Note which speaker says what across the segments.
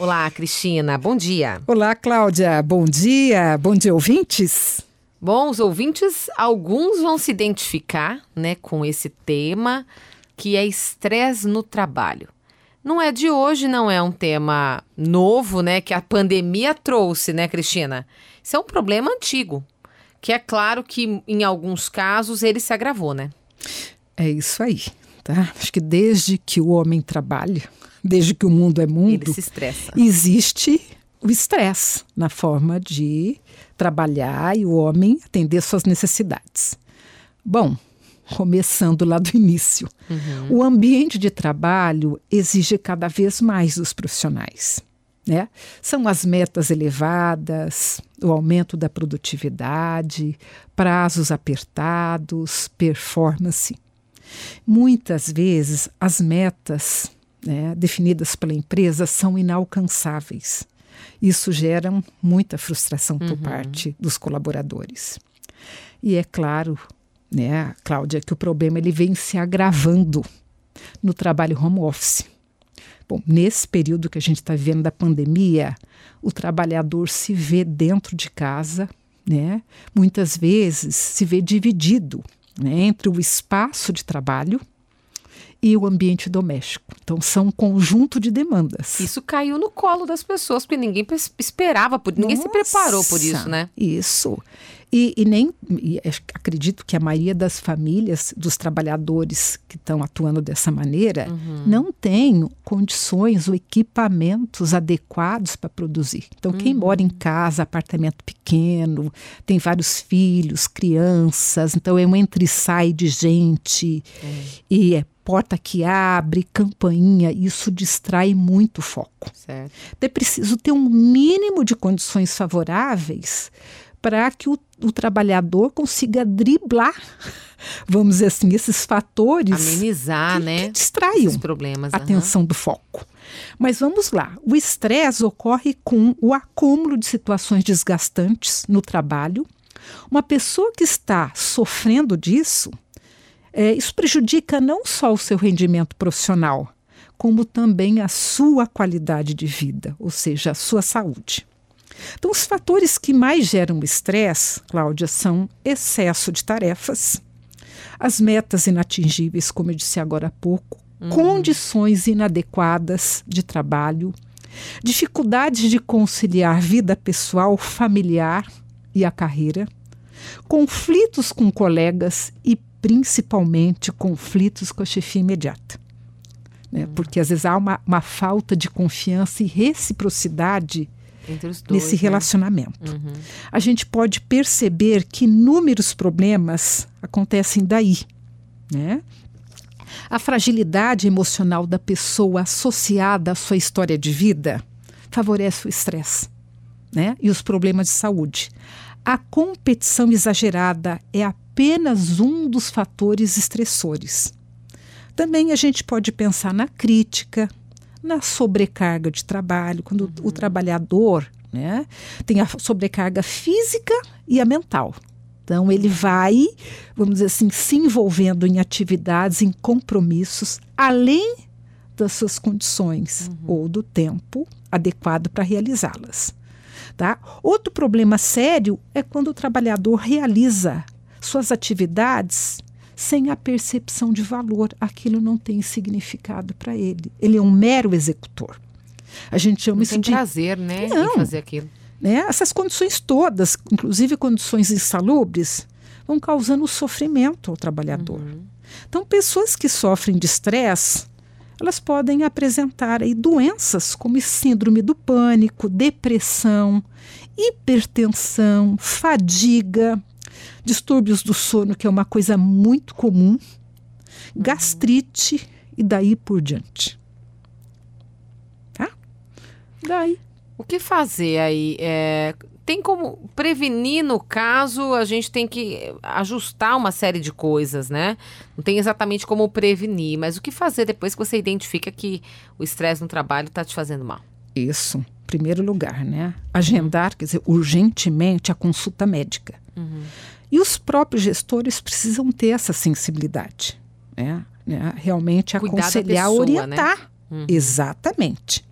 Speaker 1: Olá, Cristina, bom dia.
Speaker 2: Olá, Cláudia, bom dia. Bom dia, ouvintes.
Speaker 1: Bom, os ouvintes, alguns vão se identificar né, com esse tema, que é estresse no trabalho. Não é de hoje, não é um tema novo, né, que a pandemia trouxe, né, Cristina? Isso é um problema antigo, que é claro que em alguns casos ele se agravou, né?
Speaker 2: É isso aí, tá? Acho que desde que o homem trabalha, desde que o mundo é mundo, existe o estresse na forma de trabalhar e o homem atender suas necessidades. Bom, começando lá do início, uhum. o ambiente de trabalho exige cada vez mais dos profissionais. Né? São as metas elevadas, o aumento da produtividade, prazos apertados, performance. Muitas vezes as metas né, definidas pela empresa são inalcançáveis. Isso gera muita frustração por uhum. parte dos colaboradores. E é claro, né, Cláudia, que o problema ele vem se agravando no trabalho home office. Bom, nesse período que a gente está vivendo da pandemia, o trabalhador se vê dentro de casa, né? Muitas vezes se vê dividido né, entre o espaço de trabalho e o ambiente doméstico. Então, são um conjunto de demandas.
Speaker 1: Isso caiu no colo das pessoas, porque ninguém esperava, por, ninguém Nossa, se preparou por isso, né?
Speaker 2: Isso. E, e nem e acredito que a maioria das famílias, dos trabalhadores que estão atuando dessa maneira, uhum. não tem condições ou equipamentos adequados para produzir. Então, quem uhum. mora em casa, apartamento pequeno, tem vários filhos, crianças, então é um entre e sai de gente é. e é porta que abre, campainha, isso distrai muito o foco.
Speaker 1: Certo.
Speaker 2: É preciso ter um mínimo de condições favoráveis para que o, o, trabalhador consiga driblar, vamos dizer assim, esses fatores.
Speaker 1: Amenizar,
Speaker 2: que,
Speaker 1: né?
Speaker 2: Que distraiam
Speaker 1: problemas,
Speaker 2: a atenção uhum. do foco. Mas vamos lá. O estresse ocorre com o acúmulo de situações desgastantes no trabalho. Uma pessoa que está sofrendo disso, é, isso prejudica não só o seu rendimento profissional, como também a sua qualidade de vida, ou seja, a sua saúde. Então, os fatores que mais geram estresse, Cláudia, são excesso de tarefas, as metas inatingíveis, como eu disse agora há pouco, uhum. condições inadequadas de trabalho, dificuldades de conciliar vida pessoal, familiar e a carreira, conflitos com colegas e principalmente conflitos com a chefia imediata. Né? Uhum. Porque às vezes há uma, uma falta de confiança e reciprocidade
Speaker 1: Dois,
Speaker 2: nesse
Speaker 1: né?
Speaker 2: relacionamento.
Speaker 1: Uhum.
Speaker 2: A gente pode perceber que inúmeros problemas acontecem daí. Né? A fragilidade emocional da pessoa associada à sua história de vida favorece o estresse né? e os problemas de saúde. A competição exagerada é apenas um dos fatores estressores. Também a gente pode pensar na crítica, na sobrecarga de trabalho, quando uhum. o trabalhador né, tem a sobrecarga física e a mental. Então, ele vai, vamos dizer assim, se envolvendo em atividades, em compromissos, além das suas condições uhum. ou do tempo adequado para realizá-las. Tá? Outro problema sério é quando o trabalhador realiza suas atividades sem a percepção de valor. Aquilo não tem significado para ele. Ele é um mero executor. A gente chama
Speaker 1: não
Speaker 2: isso
Speaker 1: tem
Speaker 2: de
Speaker 1: prazer, né,
Speaker 2: não,
Speaker 1: em fazer aquilo.
Speaker 2: Né? Essas condições todas, inclusive condições insalubres, vão causando sofrimento ao trabalhador. Uhum. Então, pessoas que sofrem de estresse, elas podem apresentar aí doenças como síndrome do pânico, depressão, hipertensão, fadiga, distúrbios do sono, que é uma coisa muito comum, gastrite e daí por diante. Tá? Daí.
Speaker 1: O que fazer aí? É, tem como prevenir no caso, a gente tem que ajustar uma série de coisas, né? Não tem exatamente como prevenir, mas o que fazer depois que você identifica que o estresse no trabalho está te fazendo mal?
Speaker 2: Isso, primeiro lugar, né? Agendar, quer dizer, urgentemente a consulta médica. Uhum. E os próprios gestores precisam ter essa sensibilidade, né? né? realmente
Speaker 1: Cuidar
Speaker 2: aconselhar,
Speaker 1: pessoa,
Speaker 2: orientar.
Speaker 1: Né? Uhum.
Speaker 2: Exatamente.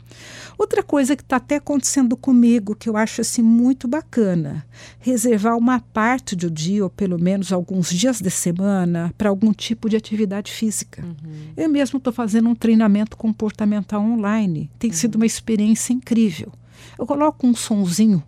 Speaker 2: Outra coisa que está até acontecendo comigo, que eu acho assim muito bacana, reservar uma parte do dia, ou pelo menos alguns dias de semana, para algum tipo de atividade física. Uhum. Eu mesmo estou fazendo um treinamento comportamental online. Tem uhum. sido uma experiência incrível. Eu coloco um sonzinho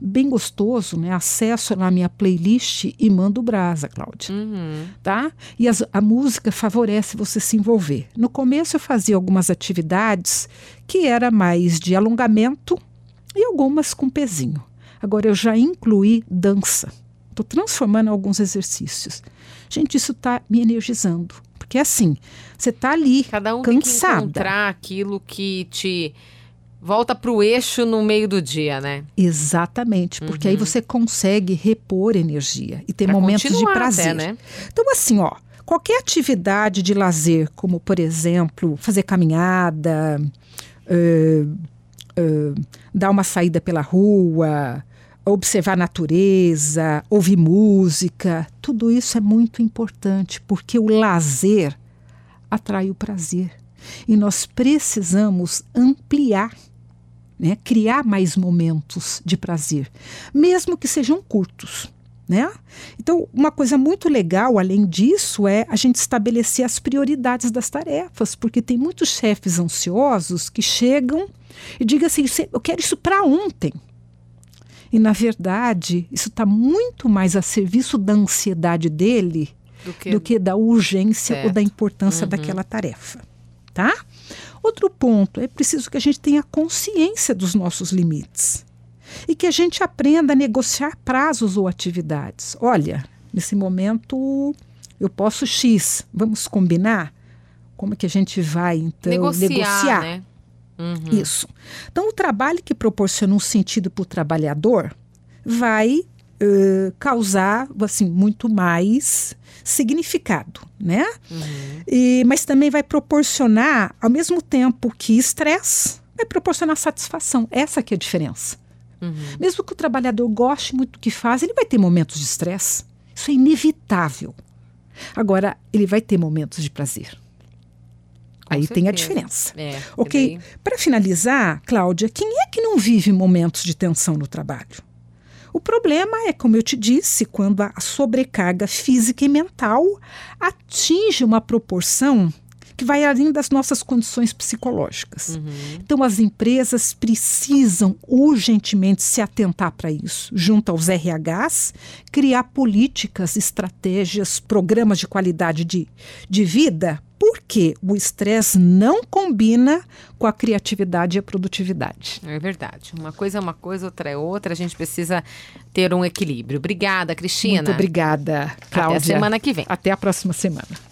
Speaker 2: bem gostoso, né? Acesso na minha playlist e mando brasa, Cláudia. Uhum. Tá? E as, a música favorece você se envolver. No começo eu fazia algumas atividades que era mais de alongamento e algumas com pezinho. Agora eu já incluí dança. Estou transformando alguns exercícios. Gente, isso está me energizando. Porque assim, você está ali
Speaker 1: Cada um
Speaker 2: cansada.
Speaker 1: Tem que encontrar aquilo que te Volta para o eixo no meio do dia, né?
Speaker 2: Exatamente, porque uhum. aí você consegue repor energia e ter pra momentos de prazer. Até, né? Então, assim, ó, qualquer atividade de lazer, como por exemplo, fazer caminhada, uh, uh, dar uma saída pela rua, observar a natureza, ouvir música, tudo isso é muito importante, porque o lazer atrai o prazer. E nós precisamos ampliar né? criar mais momentos de prazer, mesmo que sejam curtos. Né? Então, uma coisa muito legal, além disso, é a gente estabelecer as prioridades das tarefas, porque tem muitos chefes ansiosos que chegam e digam assim: eu quero isso para ontem. E, na verdade, isso está muito mais a serviço da ansiedade dele do que, do que da urgência certo. ou da importância uhum. daquela tarefa. Tá? Outro ponto, é preciso que a gente tenha consciência dos nossos limites e que a gente aprenda a negociar prazos ou atividades. Olha, nesse momento eu posso X, vamos combinar? Como é que a gente vai, então, negociar? negociar? Né? Uhum. Isso. Então, o trabalho que proporciona um sentido para o trabalhador vai uh, causar assim, muito mais significado, né? Uhum. E, mas também vai proporcionar, ao mesmo tempo que estresse, vai proporcionar satisfação. Essa que é a diferença. Uhum. Mesmo que o trabalhador goste muito do que faz, ele vai ter momentos de estresse. Isso é inevitável. Agora, ele vai ter momentos de prazer. Com Aí certeza. tem a diferença. É, ok? Para finalizar, Cláudia, quem é que não vive momentos de tensão no trabalho? O problema é, como eu te disse, quando a sobrecarga física e mental atinge uma proporção que vai além das nossas condições psicológicas. Uhum. Então, as empresas precisam urgentemente se atentar para isso, junto aos RHs, criar políticas, estratégias, programas de qualidade de, de vida porque o estresse não combina com a criatividade e a produtividade.
Speaker 1: É verdade. Uma coisa é uma coisa, outra é outra. A gente precisa ter um equilíbrio. Obrigada, Cristina.
Speaker 2: Muito obrigada, Cláudia.
Speaker 1: Até a semana que vem.
Speaker 2: Até a próxima semana.